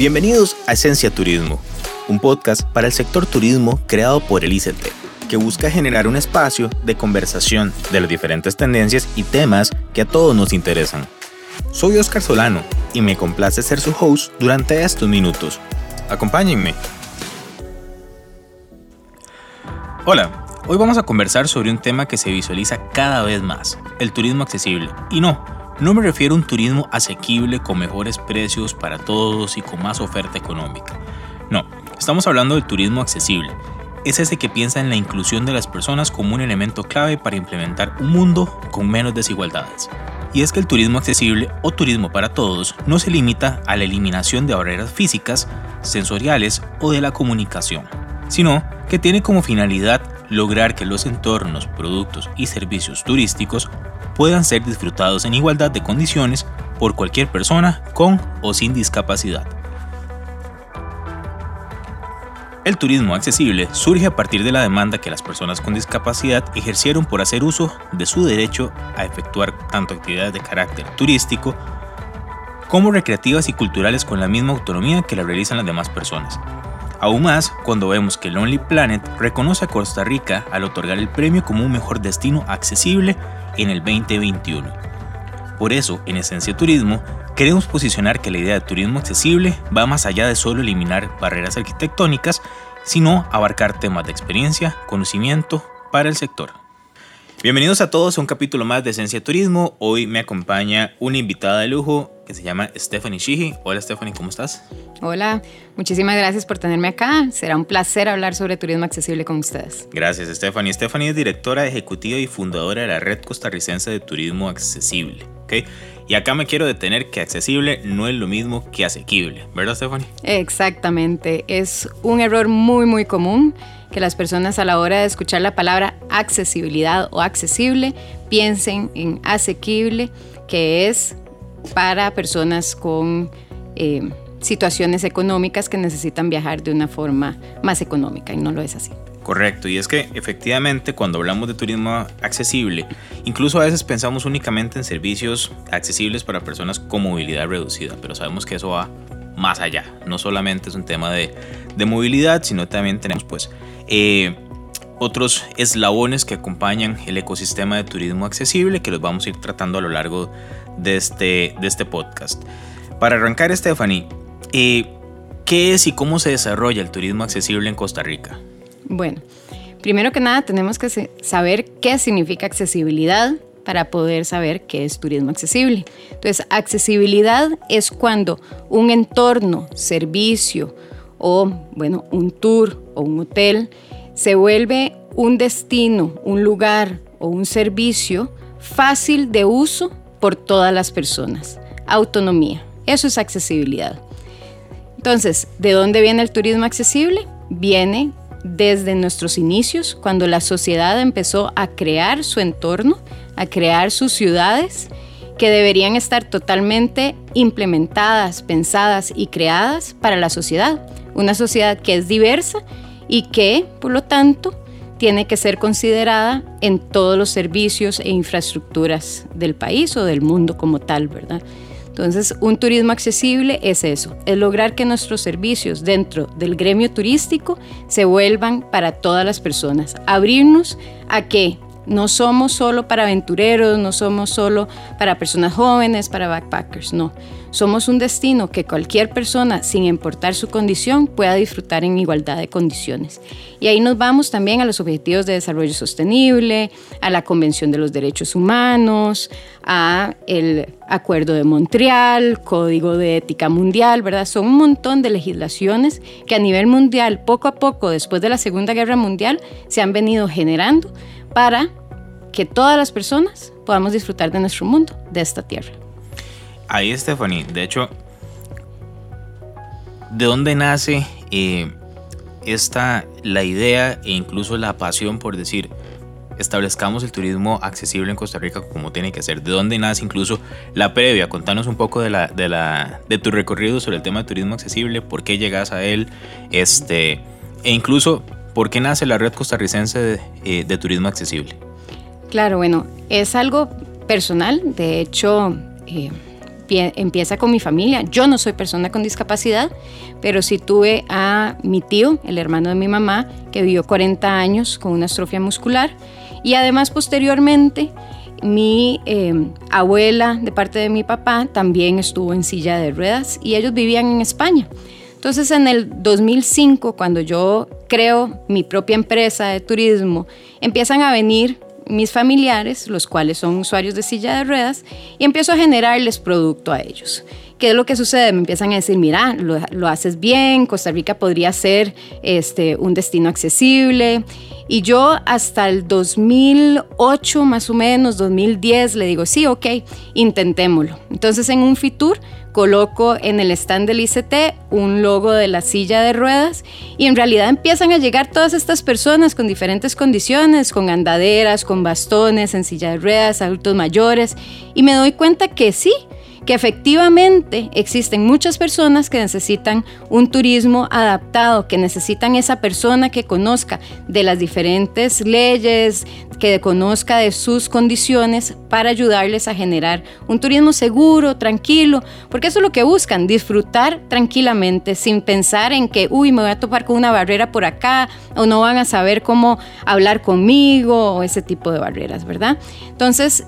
Bienvenidos a Esencia Turismo, un podcast para el sector turismo creado por el ICT, que busca generar un espacio de conversación de las diferentes tendencias y temas que a todos nos interesan. Soy Oscar Solano y me complace ser su host durante estos minutos. Acompáñenme. Hola, hoy vamos a conversar sobre un tema que se visualiza cada vez más, el turismo accesible. Y no, no me refiero a un turismo asequible con mejores precios para todos y con más oferta económica. No, estamos hablando del turismo accesible. Es ese que piensa en la inclusión de las personas como un elemento clave para implementar un mundo con menos desigualdades. Y es que el turismo accesible o turismo para todos no se limita a la eliminación de barreras físicas, sensoriales o de la comunicación, sino que tiene como finalidad lograr que los entornos, productos y servicios turísticos puedan ser disfrutados en igualdad de condiciones por cualquier persona con o sin discapacidad. El turismo accesible surge a partir de la demanda que las personas con discapacidad ejercieron por hacer uso de su derecho a efectuar tanto actividades de carácter turístico como recreativas y culturales con la misma autonomía que la realizan las demás personas. Aún más cuando vemos que Lonely Planet reconoce a Costa Rica al otorgar el premio como un mejor destino accesible en el 2021. Por eso, en Esencia Turismo, queremos posicionar que la idea de turismo accesible va más allá de solo eliminar barreras arquitectónicas, sino abarcar temas de experiencia, conocimiento para el sector. Bienvenidos a todos a un capítulo más de Esencia Turismo. Hoy me acompaña una invitada de lujo que se llama Stephanie Shihi. Hola Stephanie, ¿cómo estás? Hola, muchísimas gracias por tenerme acá. Será un placer hablar sobre turismo accesible con ustedes. Gracias Stephanie. Stephanie es directora ejecutiva y fundadora de la Red Costarricense de Turismo Accesible. ¿okay? Y acá me quiero detener que accesible no es lo mismo que asequible, ¿verdad Stephanie? Exactamente, es un error muy muy común que las personas a la hora de escuchar la palabra accesibilidad o accesible piensen en asequible, que es para personas con eh, situaciones económicas que necesitan viajar de una forma más económica y no lo es así. Correcto, y es que efectivamente cuando hablamos de turismo accesible, incluso a veces pensamos únicamente en servicios accesibles para personas con movilidad reducida, pero sabemos que eso va más allá, no solamente es un tema de, de movilidad, sino también tenemos pues eh, otros eslabones que acompañan el ecosistema de turismo accesible que los vamos a ir tratando a lo largo de este, de este podcast. Para arrancar, Stephanie, eh, ¿qué es y cómo se desarrolla el turismo accesible en Costa Rica? Bueno, primero que nada tenemos que saber qué significa accesibilidad para poder saber qué es turismo accesible. Entonces, accesibilidad es cuando un entorno, servicio, o, bueno, un tour o un hotel, se vuelve un destino, un lugar o un servicio fácil de uso por todas las personas. Autonomía, eso es accesibilidad. Entonces, ¿de dónde viene el turismo accesible? Viene desde nuestros inicios, cuando la sociedad empezó a crear su entorno, a crear sus ciudades, que deberían estar totalmente implementadas, pensadas y creadas para la sociedad una sociedad que es diversa y que, por lo tanto, tiene que ser considerada en todos los servicios e infraestructuras del país o del mundo como tal, ¿verdad? Entonces, un turismo accesible es eso, es lograr que nuestros servicios dentro del gremio turístico se vuelvan para todas las personas, abrirnos a que no somos solo para aventureros, no somos solo para personas jóvenes, para backpackers, no. Somos un destino que cualquier persona, sin importar su condición, pueda disfrutar en igualdad de condiciones. Y ahí nos vamos también a los Objetivos de Desarrollo Sostenible, a la Convención de los Derechos Humanos, a el Acuerdo de Montreal, Código de Ética Mundial, ¿verdad? Son un montón de legislaciones que a nivel mundial, poco a poco, después de la Segunda Guerra Mundial, se han venido generando para que todas las personas podamos disfrutar de nuestro mundo, de esta tierra. Ahí, Stephanie, de hecho, ¿de dónde nace eh, esta, la idea e incluso la pasión por decir, establezcamos el turismo accesible en Costa Rica como tiene que ser? ¿De dónde nace incluso la previa? Contanos un poco de, la, de, la, de tu recorrido sobre el tema de turismo accesible, por qué llegas a él, este, e incluso por qué nace la red costarricense de, eh, de turismo accesible. Claro, bueno, es algo personal, de hecho... Eh, empieza con mi familia. Yo no soy persona con discapacidad, pero sí tuve a mi tío, el hermano de mi mamá, que vivió 40 años con una astrofia muscular. Y además posteriormente mi em, abuela de parte de mi papá también estuvo en silla de ruedas y ellos vivían en España. Entonces en el 2005, cuando yo creo mi propia empresa de turismo, empiezan a venir mis familiares, los cuales son usuarios de silla de ruedas, y empiezo a generarles producto a ellos. ¿Qué es lo que sucede? Me empiezan a decir, mira, lo, haces bien, Costa Rica podría ser este, un destino accesible. Y yo hasta el 2008, más o menos, 2010, le digo, sí, ok, intentémoslo. Entonces en un Fitur coloco en el stand del ICT un logo de la silla de ruedas y en realidad empiezan a llegar todas estas personas con diferentes condiciones, con andaderas, con bastones, en silla de ruedas, adultos mayores y me doy cuenta que sí, que efectivamente existen muchas personas que necesitan un turismo adaptado, que necesitan esa persona que conozca de las diferentes leyes, que conozca de sus condiciones para ayudarles a generar un turismo seguro, tranquilo, porque eso es lo que buscan, disfrutar tranquilamente sin pensar en que, uy, me voy a topar con una barrera por acá o no van a saber cómo hablar conmigo o ese tipo de barreras, ¿verdad? Entonces,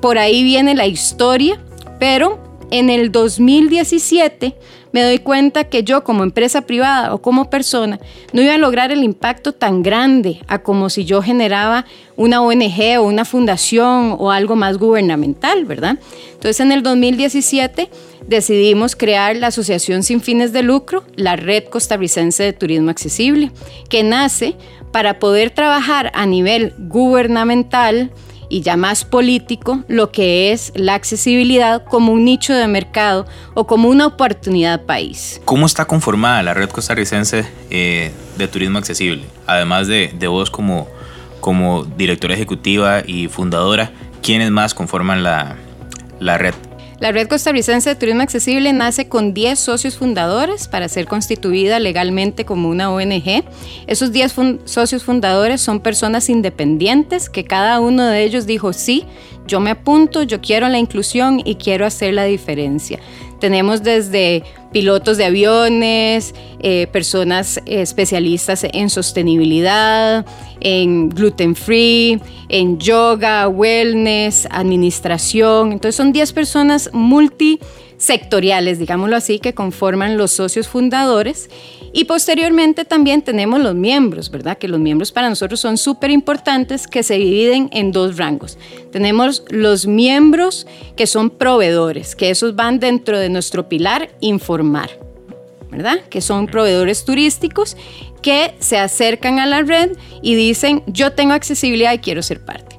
por ahí viene la historia pero en el 2017 me doy cuenta que yo como empresa privada o como persona no iba a lograr el impacto tan grande a como si yo generaba una ONG o una fundación o algo más gubernamental, ¿verdad? Entonces en el 2017 decidimos crear la Asociación Sin Fines de Lucro, la Red Costarricense de Turismo Accesible, que nace para poder trabajar a nivel gubernamental, y ya más político lo que es la accesibilidad como un nicho de mercado o como una oportunidad país. ¿Cómo está conformada la red costarricense eh, de turismo accesible? Además de, de vos como, como directora ejecutiva y fundadora, ¿quiénes más conforman la, la red? La Red Costarricense de Turismo Accesible nace con 10 socios fundadores para ser constituida legalmente como una ONG. Esos 10 socios fundadores son personas independientes que cada uno de ellos dijo, sí, yo me apunto, yo quiero la inclusión y quiero hacer la diferencia. Tenemos desde pilotos de aviones, eh, personas especialistas en sostenibilidad, en gluten free, en yoga, wellness, administración. Entonces son 10 personas multisectoriales, digámoslo así, que conforman los socios fundadores y posteriormente también tenemos los miembros, ¿verdad? Que los miembros para nosotros son súper importantes, que se dividen en dos rangos. Tenemos los miembros que son proveedores, que esos van dentro de nuestro pilar informar, ¿verdad? Que son proveedores turísticos que se acercan a la red y dicen, yo tengo accesibilidad y quiero ser parte.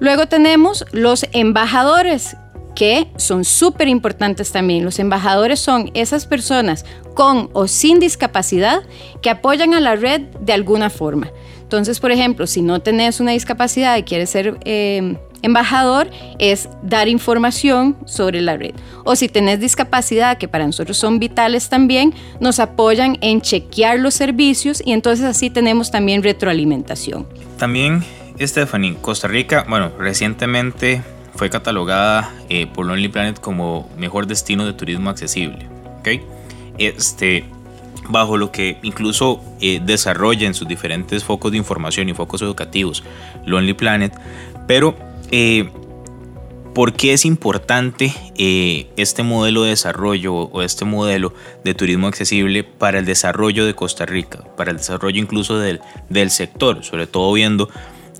Luego tenemos los embajadores, que son súper importantes también. Los embajadores son esas personas con o sin discapacidad que apoyan a la red de alguna forma. Entonces, por ejemplo, si no tenés una discapacidad y quieres ser eh, embajador, es dar información sobre la red. O si tenés discapacidad, que para nosotros son vitales también, nos apoyan en chequear los servicios y entonces así tenemos también retroalimentación. También, Stephanie, Costa Rica, bueno, recientemente fue catalogada eh, por Lonely Planet como mejor destino de turismo accesible. ¿okay? Este, bajo lo que incluso eh, desarrolla en sus diferentes focos de información y focos educativos Lonely Planet. Pero, eh, ¿por qué es importante este modelo de desarrollo o este modelo de turismo accesible para el desarrollo de Costa Rica, para el desarrollo incluso del, del sector? Sobre todo viendo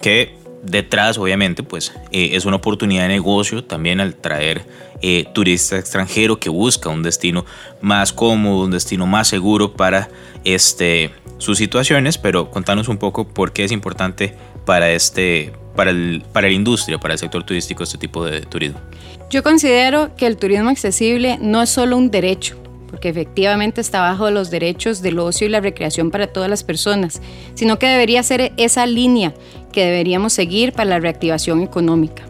que detrás, obviamente, pues eh, es una oportunidad de negocio también al traer eh, turista extranjero que busca un destino más cómodo, un destino más seguro para este, sus situaciones, pero contanos un poco por qué es importante para, este, para, el, para la industria, para el sector turístico, este tipo de turismo. Yo considero que el turismo accesible no es solo un derecho, porque efectivamente está bajo los derechos del ocio y la recreación para todas las personas, sino que debería ser esa línea que deberíamos seguir para la reactivación económica.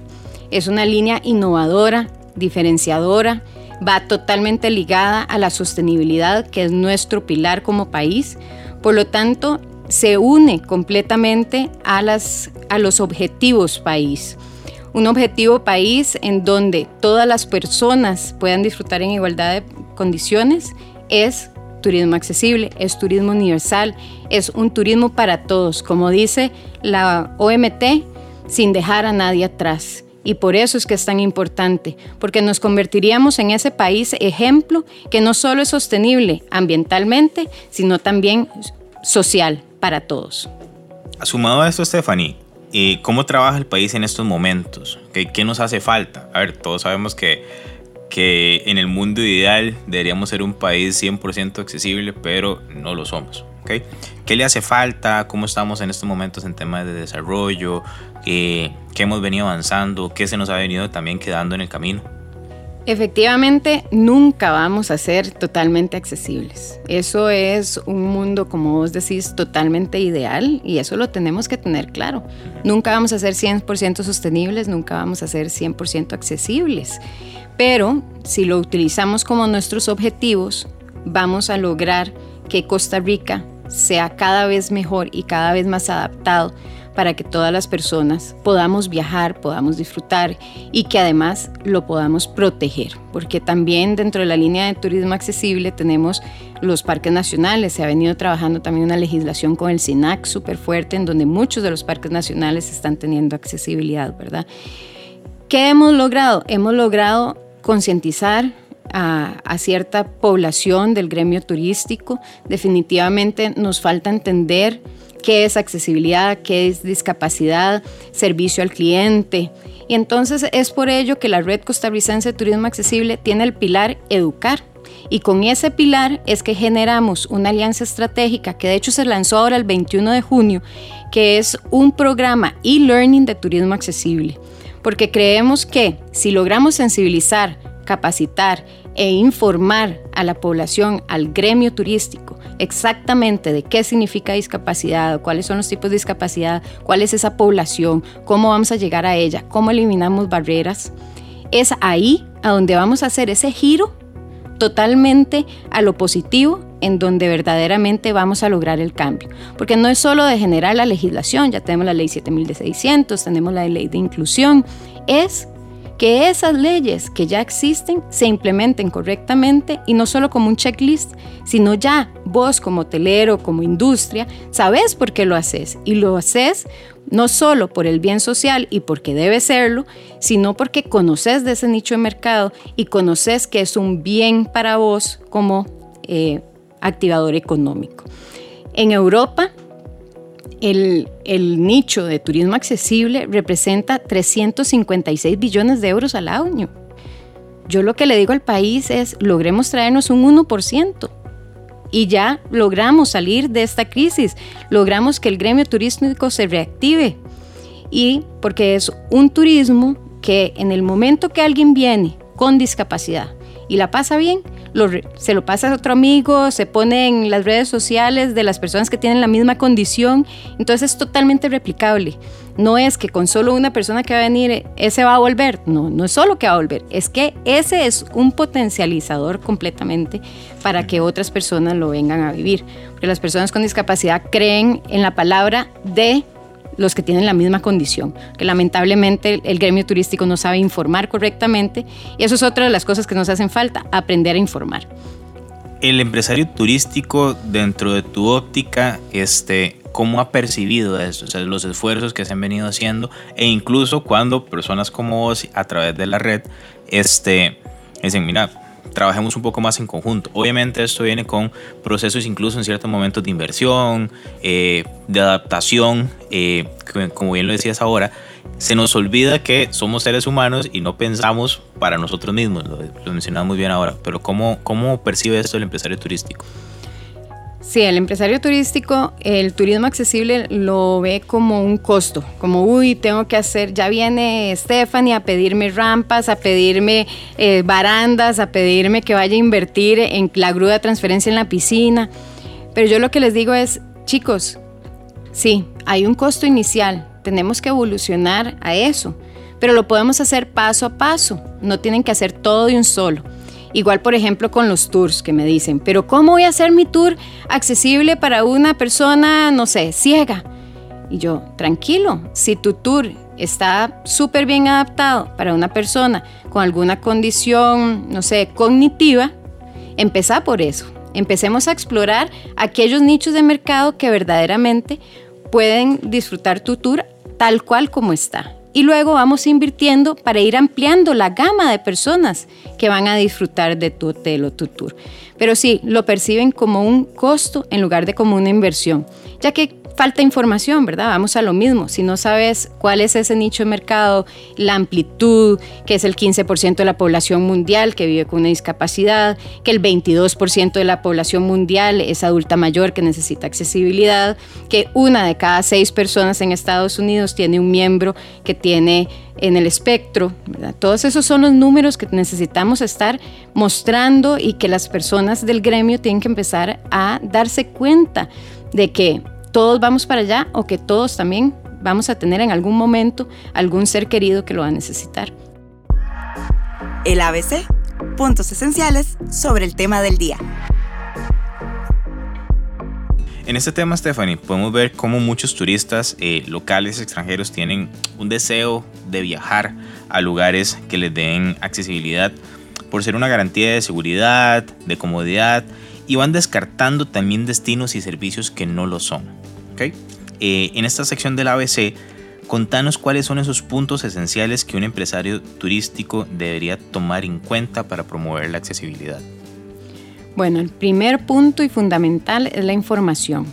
Es una línea innovadora, diferenciadora, va totalmente ligada a la sostenibilidad, que es nuestro pilar como país. Por lo tanto, se une completamente a, los objetivos país. un objetivo país en donde todas las personas puedan disfrutar en igualdad de condiciones es turismo accesible, es turismo universal, es un turismo para todos, como dice la OMT, sin dejar a nadie atrás. Y por eso es que es tan importante, porque nos convertiríamos en ese país ejemplo que no solo es sostenible ambientalmente, sino también social para todos. Sumado a esto, Stephanie, ¿y ¿cómo trabaja el país en estos momentos? ¿Qué, ¿Qué, nos hace falta? A ver, todos sabemos que, que en el mundo ideal deberíamos ser un país 100% accesible, pero no lo somos. ¿okay? ¿Qué le hace falta? ¿Cómo estamos en estos momentos en temas de desarrollo? ¿Qué, qué hemos venido avanzando? ¿Qué se nos ha venido también quedando en el camino? Efectivamente, nunca vamos a ser totalmente accesibles. Eso es un mundo, como vos decís, totalmente ideal y eso lo tenemos que tener claro. Nunca vamos a ser 100% sostenibles, nunca vamos a ser 100% accesibles. Pero si lo utilizamos como nuestros objetivos, vamos a lograr que Costa Rica sea cada vez mejor y cada vez más adaptado para que todas las personas podamos viajar, podamos disfrutar y que además lo podamos proteger, porque también dentro de la línea de turismo accesible tenemos los parques nacionales, se ha venido trabajando también una legislación con el SINAC súper fuerte en donde muchos de los parques nacionales están teniendo accesibilidad, ¿verdad? ¿Qué hemos logrado? Hemos logrado concientizar a, a, cierta población del gremio turístico. Definitivamente nos falta entender qué es accesibilidad, qué es discapacidad, servicio al cliente. Y entonces es por ello que la Red Costarricense de Turismo Accesible tiene el pilar Educar. Y con ese pilar es que generamos una alianza estratégica que de hecho se lanzó ahora el 21 de junio, que es un programa e-learning de turismo accesible. Porque creemos que si logramos sensibilizar, capacitar e informar a la población, al gremio turístico, exactamente de qué significa discapacidad, cuáles son los tipos de discapacidad, cuál es esa población, cómo vamos a llegar a ella, cómo eliminamos barreras, es ahí a donde vamos a hacer ese giro totalmente a lo positivo en donde verdaderamente vamos a lograr el cambio. Porque no es solo de generar la legislación, ya tenemos la ley 7600, tenemos la ley de inclusión, es que esas leyes que ya existen se implementen correctamente y no solo como un checklist, sino ya vos como hotelero, como industria, sabes por qué lo haces y lo haces no solo por el bien social y porque debe serlo, sino porque conoces de ese nicho de mercado y conoces que es un bien para vos como eh, activador económico. En Europa, el, nicho de turismo accesible representa 356 billones de euros al año. Yo lo que le digo al país es, logremos traernos un 1% y ya logramos salir de esta crisis, logramos que el gremio turístico se reactive. Y porque es un turismo que en el momento que alguien viene con discapacidad y la pasa bien, se lo pasa a otro amigo, se pone en las redes sociales de las personas que tienen la misma condición, entonces es totalmente replicable. No es que con solo una persona que va a venir, ese va a volver, no, no es solo que va a volver, es que ese es un potencializador completamente para que otras personas lo vengan a vivir. Porque las personas con discapacidad creen en la palabra de los que tienen la misma condición, que lamentablemente el gremio turístico no sabe informar correctamente y eso es otra de las cosas que nos hacen falta, aprender a informar. El empresario turístico dentro de tu óptica, este, ¿cómo ha percibido eso? Los esfuerzos que se han venido haciendo e incluso cuando personas como vos a través de la red, este, dicen, mira, trabajemos un poco más en conjunto. Obviamente esto viene con procesos incluso en ciertos momentos de inversión, eh, de adaptación, eh, como bien lo decías ahora, se nos olvida que somos seres humanos y no pensamos para nosotros mismos, lo, mencionaba muy bien ahora, pero ¿cómo, ¿cómo percibe esto el empresario turístico? Sí, el empresario turístico, el turismo accesible lo ve como un costo, como, uy, tengo que hacer, ya viene Stephanie a pedirme rampas, a pedirme eh, barandas, a pedirme que vaya a invertir en la grúa de transferencia en la piscina. Pero yo lo que les digo es, chicos, sí, hay un costo inicial, tenemos que evolucionar a eso, pero lo podemos hacer paso a paso, no tienen que hacer todo de un solo. Igual, por ejemplo, con los tours que me dicen, pero ¿cómo voy a hacer mi tour accesible para una persona, no sé, ciega? Y yo, tranquilo, si tu tour está súper bien adaptado para una persona con alguna condición, no sé, cognitiva, empezá por eso. Empecemos a explorar aquellos nichos de mercado que verdaderamente pueden disfrutar tu tour tal cual como está. Y luego vamos invirtiendo para ir ampliando la gama de personas que van a disfrutar de tu hotel o tu tour. Pero sí, lo perciben como un costo en lugar de como una inversión, ya que falta información, ¿verdad? Vamos a lo mismo. Si no sabes cuál es ese nicho de mercado, la amplitud, que es el 15% de la población mundial que vive con una discapacidad, que el 22% de la población mundial es adulta mayor que necesita accesibilidad, que una de cada seis personas en Estados Unidos tiene un miembro que tiene en el espectro. Todos esos son los números que necesitamos estar mostrando y que las personas del gremio tienen que empezar a darse cuenta de que todos vamos para allá o que todos también vamos a tener en algún momento algún ser querido que lo va a necesitar. El ABC, puntos esenciales sobre el tema del día. En este tema, Stephanie, podemos ver cómo muchos turistas eh, locales extranjeros tienen un deseo de viajar a lugares que les den accesibilidad por ser una garantía de seguridad, de comodidad y van descartando también destinos y servicios que no lo son. Eh, en esta sección del ABC, contanos cuáles son esos puntos esenciales que un empresario turístico debería tomar en cuenta para promover la accesibilidad. Bueno, el primer punto y fundamental es la información.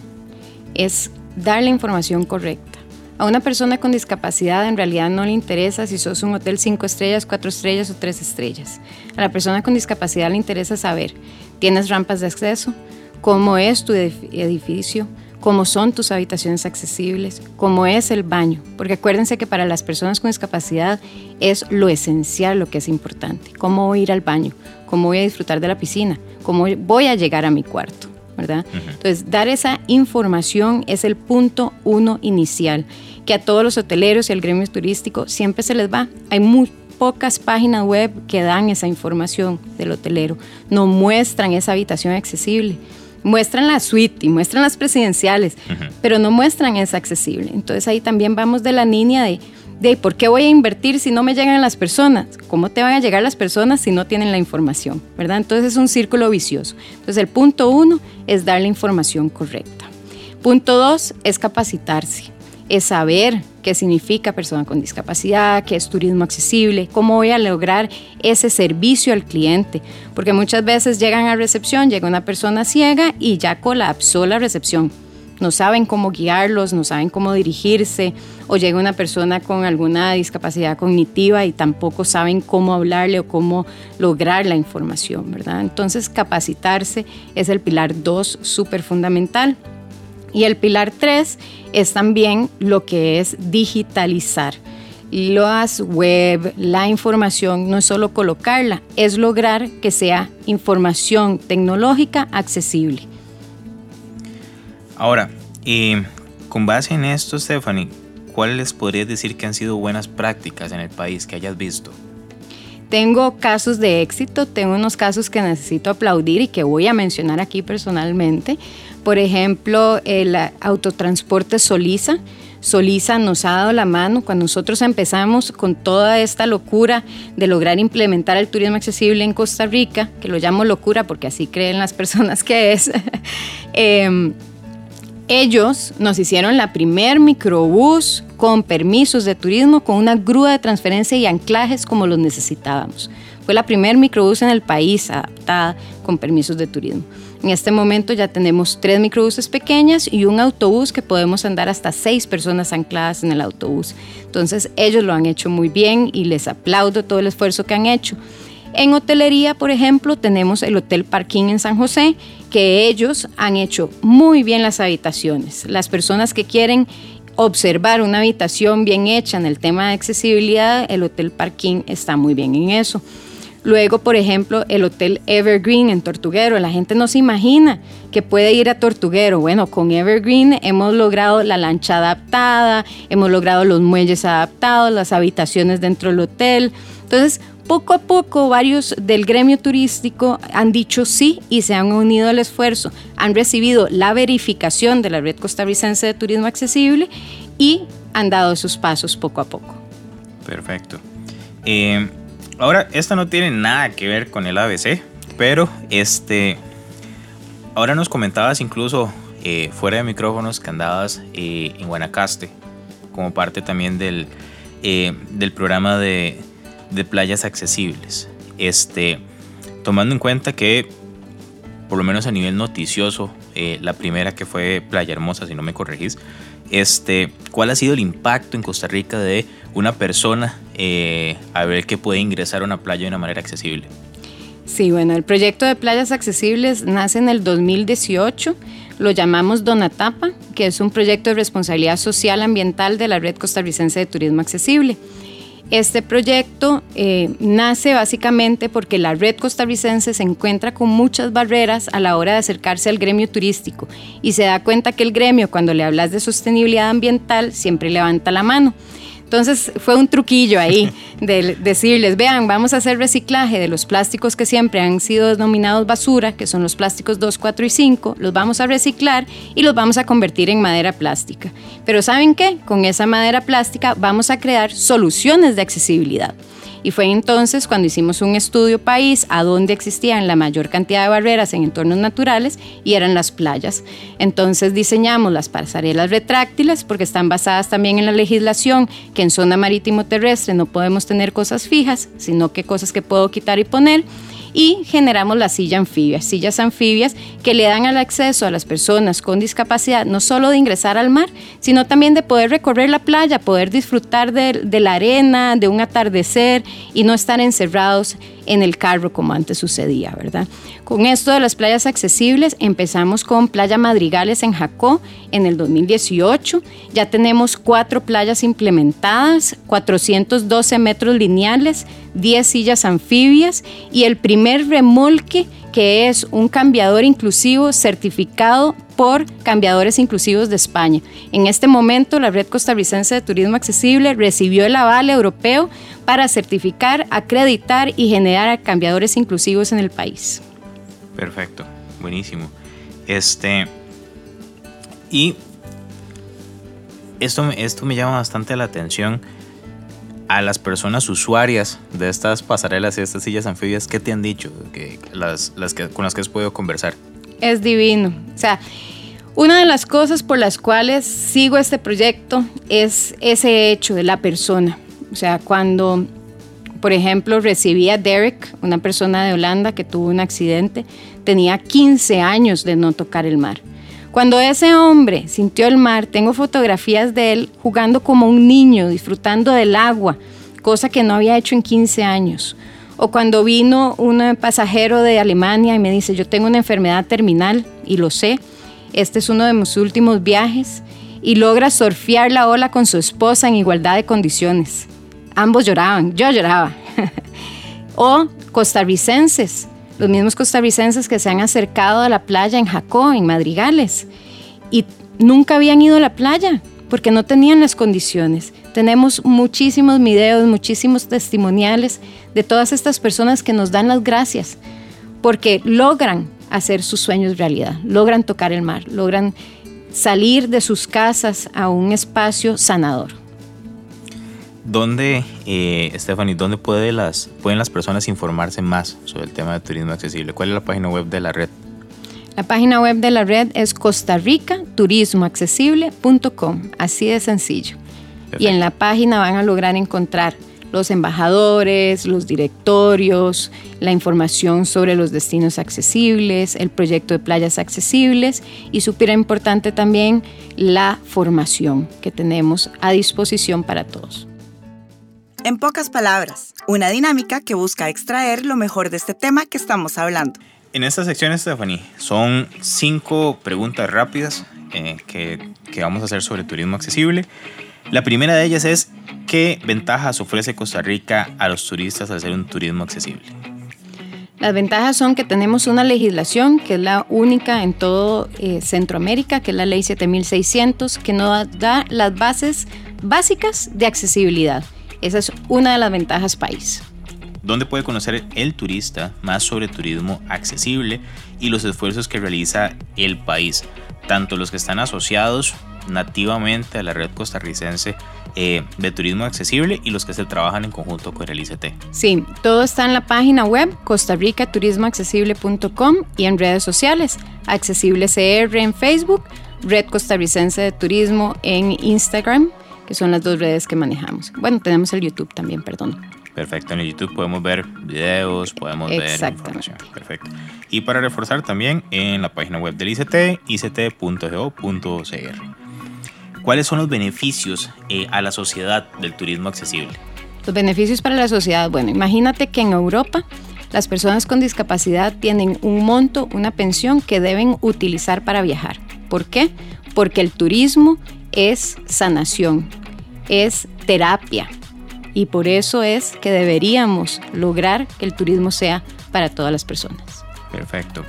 Es dar la información correcta. A una persona con discapacidad en realidad no le interesa si sos un hotel 5 estrellas, 4 estrellas o 3 estrellas. A la persona con discapacidad le interesa saber, ¿tienes rampas de acceso? ¿Cómo es tu edificio? Cómo son tus habitaciones accesibles, cómo es el baño, porque acuérdense que para las personas con discapacidad es lo esencial, lo que es importante, cómo voy a ir al baño, cómo voy a disfrutar de la piscina, cómo voy a llegar a mi cuarto, ¿verdad? Entonces, dar esa información es el punto uno inicial, que a todos los hoteleros y al gremio turístico siempre se les va. Hay muy pocas páginas web que dan esa información del hotelero, no muestran esa habitación accesible muestran la suite y muestran las presidenciales, pero no muestran es accesible. Entonces ahí también vamos de la línea de, de por qué voy a invertir si no me llegan las personas, cómo te van a llegar las personas si no tienen la información, ¿verdad? Entonces es un círculo vicioso. Entonces el punto uno es dar la información correcta. Punto dos es capacitarse es saber qué significa persona con discapacidad, qué es turismo accesible, cómo voy a lograr ese servicio al cliente, porque muchas veces llegan a recepción, llega una persona ciega y ya colapsó la recepción. No saben cómo guiarlos, no saben cómo dirigirse, o llega una persona con alguna discapacidad cognitiva y tampoco saben cómo hablarle o cómo lograr la información, ¿verdad? Entonces capacitarse es el pilar 2 súper fundamental. Y el pilar 3 es también lo que es digitalizar. Las web, la información, no es solo colocarla, es lograr que sea información tecnológica accesible. Ahora, eh, con base en esto, Stephanie, ¿cuáles podrías decir que han sido buenas prácticas en el país que hayas visto? Tengo casos de éxito, tengo unos casos que necesito aplaudir y que voy a mencionar aquí personalmente. Por ejemplo, el autotransporte Solisa. Solisa nos ha dado la mano cuando nosotros empezamos con toda esta locura de lograr implementar el turismo accesible en Costa Rica, que lo llamo locura porque así creen las personas que es. Em, ellos nos hicieron la primer microbús con permisos de turismo, con una grúa de transferencia y anclajes como los necesitábamos. Fue la primer microbús en el país adaptada con permisos de turismo. En este momento ya tenemos tres microbuses pequeñas y un autobús que podemos andar hasta seis personas ancladas en el autobús. Entonces ellos lo han hecho muy bien y les aplaudo todo el esfuerzo que han hecho. En hotelería, por ejemplo, tenemos el Hotel Parking en San José, que ellos han hecho muy bien las habitaciones. Las personas que quieren observar una habitación bien hecha en el tema de accesibilidad, el Hotel Parking está muy bien en eso. Luego, por ejemplo, el Hotel Evergreen en Tortuguero. La gente no se imagina que puede ir a Tortuguero. Bueno, con Evergreen hemos logrado la lancha adaptada, hemos logrado los muelles adaptados, las habitaciones dentro del hotel. Entonces, poco a poco varios del gremio turístico han dicho sí y se han unido al esfuerzo. Han recibido la verificación de la Red Costarricense de Turismo Accesible y han dado sus pasos poco a poco. Perfecto. Eh, ahora, esto no tiene nada que ver con el ABC, pero este, ahora nos comentabas incluso eh, fuera de micrófonos que andabas eh, en Guanacaste como parte también del, del programa de, de, playas accesibles. Este, tomando en cuenta que, por lo menos a nivel noticioso, la primera que fue Playa Hermosa, si no me corregís, este, ¿cuál ha sido el impacto en Costa Rica de una persona eh, a ver que puede ingresar a una playa de una manera accesible? Sí, bueno, el proyecto de playas accesibles nace en el 2018. Lo llamamos Donatapa, que es un proyecto de responsabilidad social ambiental de la Red Costarricense de Turismo Accesible. Este proyecto eh, nace básicamente porque la red costarricense se encuentra con muchas barreras a la hora de acercarse al gremio turístico y se da cuenta que el gremio cuando le hablas de sostenibilidad ambiental siempre levanta la mano. Entonces fue un truquillo ahí de decirles, vean, vamos a hacer reciclaje de los plásticos que siempre han sido denominados basura, que son los plásticos 2, 4 y 5, los vamos a reciclar y los vamos a convertir en madera plástica. Pero ¿saben qué? Con esa madera plástica vamos a crear soluciones de accesibilidad. Y fue entonces cuando hicimos un estudio país a donde existían la mayor cantidad de barreras en entornos naturales y eran las playas. Entonces diseñamos las pasarelas retráctiles porque están basadas también en la legislación que en zona marítimo terrestre no podemos tener cosas fijas, sino que cosas que puedo quitar y poner y generamos las sillas anfibias, sillas anfibias que le dan el acceso a las personas con discapacidad no solo de ingresar al mar, sino también de poder recorrer la playa, poder disfrutar de, de la arena, de un atardecer y no estar encerrados en el carro como antes sucedía, ¿verdad? Con esto de las playas accesibles empezamos con Playa Madrigales en Jacó en el 2018. Ya tenemos cuatro playas implementadas, 412 metros lineales, 10 sillas anfibias y el primer remolque que es un cambiador inclusivo certificado por Cambiadores Inclusivos de España. En este momento, la Red Costarricense de Turismo Accesible recibió el aval europeo para certificar, acreditar y generar cambiadores inclusivos en el país. Perfecto, buenísimo. Este y esto, esto me llama bastante la atención a las personas usuarias de estas pasarelas y estas sillas anfibias, ¿qué te han dicho que las, las que, con las que has podido conversar? Es divino. O sea, una de las cosas por las cuales sigo este proyecto es ese hecho de la persona. O sea, cuando, por ejemplo, recibí a Derek, una persona de Holanda que tuvo un accidente, tenía 15 años de no tocar el mar. Cuando ese hombre sintió el mar, tengo fotografías de él jugando como un niño, disfrutando del agua, cosa que no había hecho en 15 años. O cuando vino un pasajero de Alemania y me dice, yo tengo una enfermedad terminal y lo sé, este es uno de mis últimos viajes, y logra surfear la ola con su esposa en igualdad de condiciones. Ambos lloraban, yo lloraba. o costarricenses los mismos costarricenses que se han acercado a la playa en Jacó, en Madrigales, y nunca habían ido a la playa porque no tenían las condiciones. Tenemos muchísimos videos, muchísimos testimoniales de todas estas personas que nos dan las gracias porque logran hacer sus sueños realidad, logran tocar el mar, logran salir de sus casas a un espacio sanador. ¿Dónde, eh, Stephanie, dónde puede las, pueden las personas informarse más sobre el tema de turismo accesible? ¿Cuál es la página web de la red? La página web de la red es costarricaturismoaccesible.com, así de sencillo. Y en la página van a lograr encontrar los embajadores, los directorios, la información sobre los destinos accesibles, el proyecto de playas accesibles y súper importante también la formación que tenemos a disposición para todos. En pocas palabras, una dinámica que busca extraer lo mejor de este tema que estamos hablando. En esta sección, Stephanie, son cinco preguntas rápidas eh, que, que vamos a hacer sobre turismo accesible. La primera de ellas es, ¿qué ventajas ofrece Costa Rica a los turistas al hacer un turismo accesible? Las ventajas son que tenemos una legislación que es la única en todo eh, Centroamérica, que es la ley 7600, que nos da las bases básicas de accesibilidad. Esa es una de las ventajas país. ¿Dónde puede conocer el turista más sobre turismo accesible y los esfuerzos que realiza el país, tanto los que están asociados nativamente a la red costarricense eh, de turismo accesible y los que se trabajan en conjunto con el ICT. Sí, todo está en la página web costarricaturismoaccesible.com y en redes sociales, Accesible CR en Facebook, Red Costarricense de Turismo en Instagram, que son las dos redes que manejamos. Bueno, tenemos el YouTube también, perdón. Perfecto, en el YouTube podemos ver videos, podemos ver información. Perfecto. Y para reforzar también en la página web del ICT, ict.go.cr. ¿Cuáles son los beneficios eh, a la sociedad del turismo accesible? Los beneficios para la sociedad, bueno, imagínate que en Europa las personas con discapacidad tienen un monto, una pensión que deben utilizar para viajar. ¿Por qué? Porque el turismo es sanación, es terapia, y por eso es que deberíamos lograr que el turismo sea para todas las personas. Perfecto.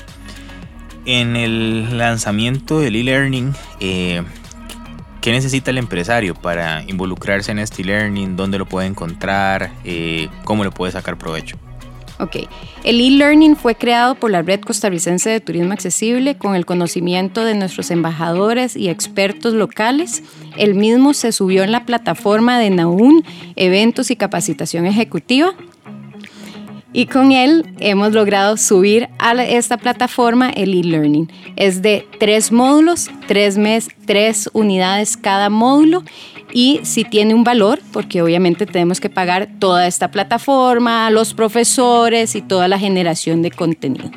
En el lanzamiento del e-learning, eh, ¿qué necesita el empresario para involucrarse en este e-learning? ¿Dónde lo puede encontrar? Eh, ¿Cómo le puede sacar provecho? Ok, el e-learning fue creado por la Red Costarricense de Turismo Accesible con el conocimiento de nuestros embajadores y expertos locales. El mismo se subió en la plataforma de NAUN, Eventos y Capacitación Ejecutiva. Y con él hemos logrado subir a esta plataforma el e-learning. Es de tres módulos, tres, mes, tres unidades cada módulo y si tiene un valor, porque obviamente tenemos que pagar toda esta plataforma, los profesores y toda la generación de contenido.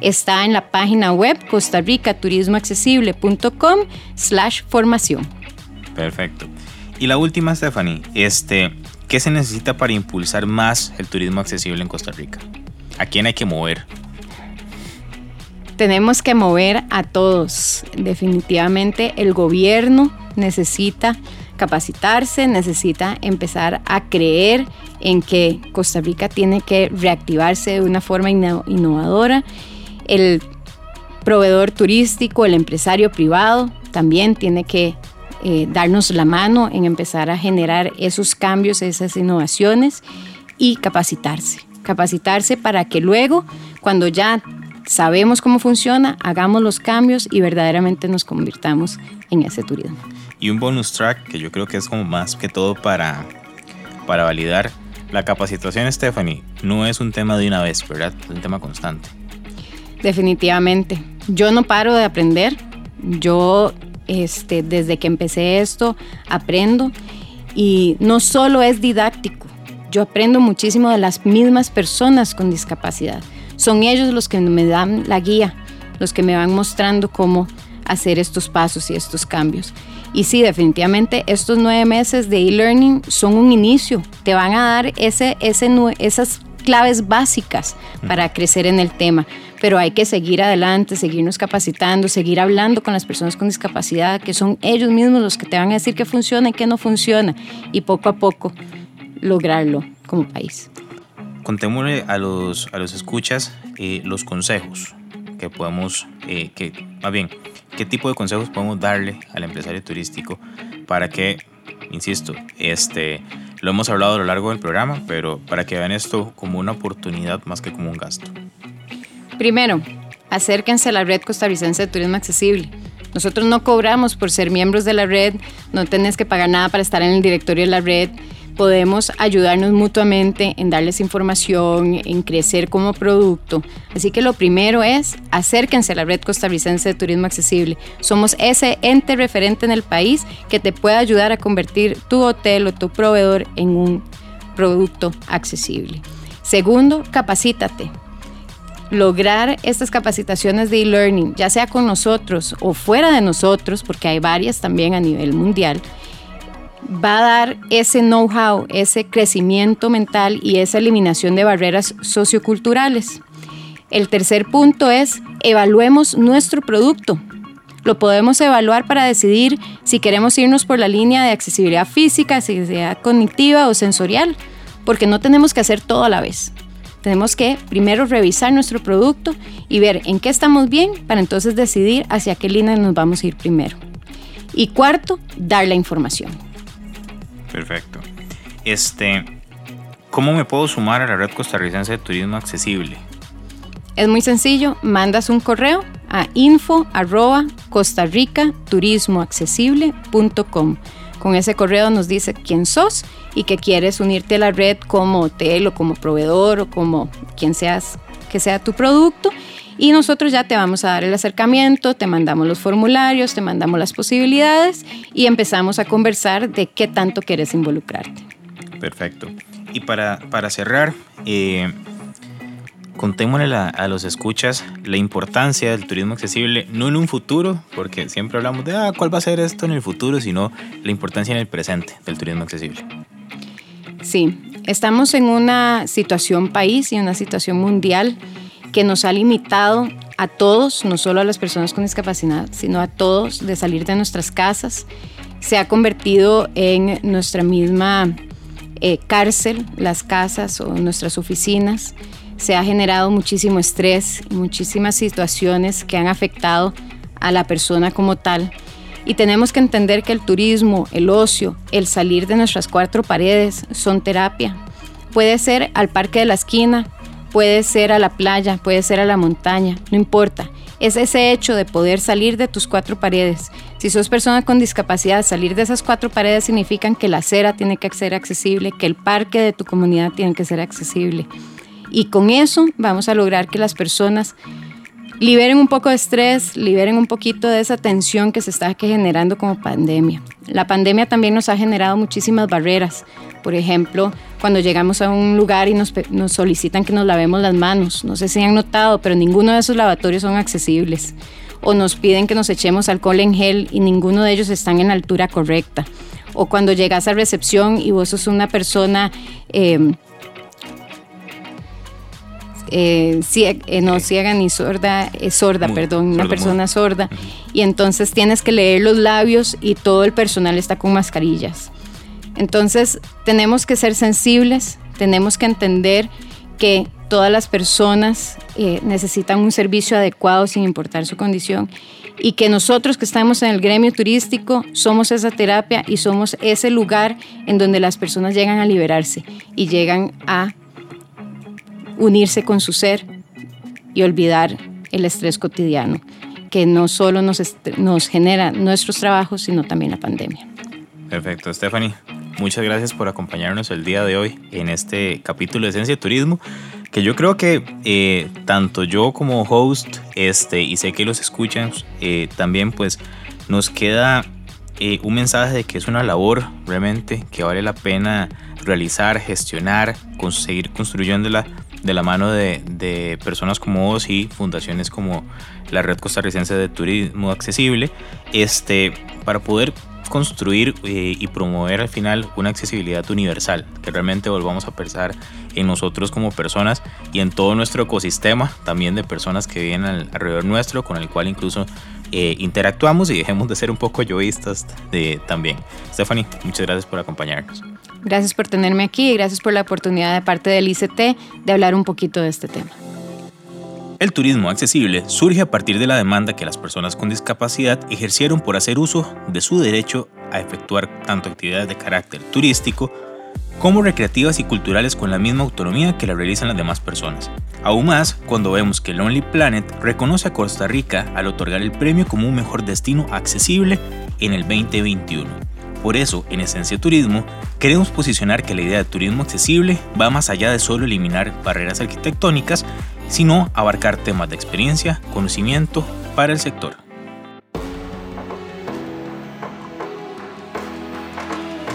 Está en la página web costarricaturismoaccesible.com slash formación. Perfecto. Y la última, Stephanie, este, ¿qué se necesita para impulsar más el turismo accesible en Costa Rica? ¿A quién hay que mover? Tenemos que mover a todos. Definitivamente el gobierno necesita capacitarse, necesita empezar a creer en que Costa Rica tiene que reactivarse de una forma innovadora. El proveedor turístico, el empresario privado también tiene que eh, darnos la mano en empezar a generar esos cambios, esas innovaciones y capacitarse. Capacitarse para que luego, cuando ya sabemos cómo funciona, hagamos los cambios y verdaderamente nos convirtamos en ese turismo. Y un bonus track que yo creo que es como más que todo para, para validar la capacitación, Stephanie, no es un tema de una vez, ¿verdad? Es un tema constante. Definitivamente. Yo no paro de aprender. Yo, este, desde que empecé esto, aprendo. Y no solo es didáctico. Yo aprendo muchísimo de las mismas personas con discapacidad. Son ellos los que me dan la guía, los que me van mostrando cómo hacer estos pasos y estos cambios. Y sí, definitivamente estos nueve meses de e-learning son un inicio. Te van a dar ese, ese, esas claves básicas para crecer en el tema. Pero hay que seguir adelante, seguirnos capacitando, seguir hablando con las personas con discapacidad, que son ellos mismos los que te van a decir qué funciona y qué no funciona. Y poco a poco lograrlo como país. Contémosle a los, a los escuchas eh, los consejos que podemos, eh, que más bien, qué tipo de consejos podemos darle al empresario turístico para que, insisto, este, lo hemos hablado a lo largo del programa, pero para que vean esto como una oportunidad más que como un gasto. Primero, acérquense a la red costarricense de turismo accesible. Nosotros no cobramos por ser miembros de la red, no tenés que pagar nada para estar en el directorio de la red podemos ayudarnos mutuamente en darles información, en crecer como producto. Así que lo primero es acérquense a la red costarricense de turismo accesible. Somos ese ente referente en el país que te puede ayudar a convertir tu hotel o tu proveedor en un producto accesible. Segundo, capacítate. Lograr estas capacitaciones de e-learning, ya sea con nosotros o fuera de nosotros, porque hay varias también a nivel mundial, va a dar ese know-how, ese crecimiento mental y esa eliminación de barreras socioculturales. El tercer punto es evaluemos nuestro producto. Lo podemos evaluar para decidir si queremos irnos por la línea de accesibilidad física, accesibilidad cognitiva o sensorial, porque no tenemos que hacer todo a la vez. Tenemos que primero revisar nuestro producto y ver en qué estamos bien para entonces decidir hacia qué línea nos vamos a ir primero. Y cuarto, dar la información. Perfecto. Este, ¿cómo me puedo sumar a la red costarricense de turismo accesible? Es muy sencillo, mandas un correo a info arroba costarricaturismoaccesible.com. Con ese correo nos dice quién sos y que quieres unirte a la red como hotel o como proveedor o como quien seas que sea tu producto y nosotros ya te vamos a dar el acercamiento, te mandamos los formularios, te mandamos las posibilidades y empezamos a conversar de qué tanto quieres involucrarte. Perfecto. Y para, para cerrar, eh, contémosle a, los escuchas la importancia del turismo accesible, no en un futuro, porque siempre hablamos de ah, cuál va a ser esto en el futuro, sino la importancia en el presente del turismo accesible. Sí, estamos en una situación país y una situación mundial que nos ha limitado a todos, no solo a las personas con discapacidad, sino a todos de salir de nuestras casas. Se ha convertido en nuestra misma eh, cárcel, las casas o nuestras oficinas se ha generado muchísimo estrés y muchísimas situaciones que han afectado a la persona como tal. Y tenemos que entender que el turismo, el ocio, el salir de nuestras cuatro paredes son terapia. Puede ser al parque de la esquina, puede ser a la playa, puede ser a la montaña, no importa. Es ese hecho de poder salir de tus cuatro paredes. Si sos persona con discapacidad, salir de esas cuatro paredes significa que la acera tiene que ser accesible, que el parque de tu comunidad tiene que ser accesible y con eso vamos a lograr que las personas liberen un poco de estrés, liberen un poquito de esa tensión que se está generando como pandemia. La pandemia también nos ha generado muchísimas barreras. Por ejemplo, cuando llegamos a un lugar y nos, nos, solicitan que nos lavemos las manos. No sé si han notado, pero ninguno de esos lavatorios son accesibles. O nos piden que nos echemos alcohol en gel y ninguno de ellos están en la altura correcta. O cuando llegas a recepción y vos sos una persona... Eh, eh, eh, no ciega ni sorda, es sorda, perdón, una persona sorda. Y entonces tienes que leer los labios y todo el personal está con mascarillas. Entonces tenemos que ser sensibles, tenemos que entender que todas las personas eh, necesitan un servicio adecuado sin importar su condición y que nosotros que estamos en el gremio turístico somos esa terapia y somos ese lugar en donde las personas llegan a liberarse y llegan a unirse con su ser y olvidar el estrés cotidiano que no solo nos, nos genera nuestros trabajos, sino también la pandemia. Perfecto, Stephanie. Muchas gracias por acompañarnos el día de hoy en este capítulo de Esencia de Turismo, que yo creo que eh, tanto yo como host, este, y sé que los escuchan, eh, también pues nos queda eh, un mensaje de que es una labor realmente que vale la pena realizar, gestionar, conseguir construyéndola de la mano de, personas como vos y fundaciones como la Red Costarricense de Turismo Accesible, este, para poder construir eh, y promover al final una accesibilidad universal, que realmente volvamos a pensar en nosotros como personas y en todo nuestro ecosistema, también de personas que viven alrededor nuestro, con el cual incluso eh, interactuamos y dejemos de ser un poco egoístas de, también. Stephanie, muchas gracias por acompañarnos. Gracias por tenerme aquí y gracias por la oportunidad de parte del ICT de hablar un poquito de este tema. El turismo accesible surge a partir de la demanda que las personas con discapacidad ejercieron por hacer uso de su derecho a efectuar tanto actividades de carácter turístico como recreativas y culturales con la misma autonomía que la realizan las demás personas. Aún más cuando vemos que Lonely Planet reconoce a Costa Rica al otorgar el premio como un mejor destino accesible en el 2021. Por eso, en Esencia Turismo, queremos posicionar que la idea de turismo accesible va más allá de solo eliminar barreras arquitectónicas, sino abarcar temas de experiencia, conocimiento para el sector.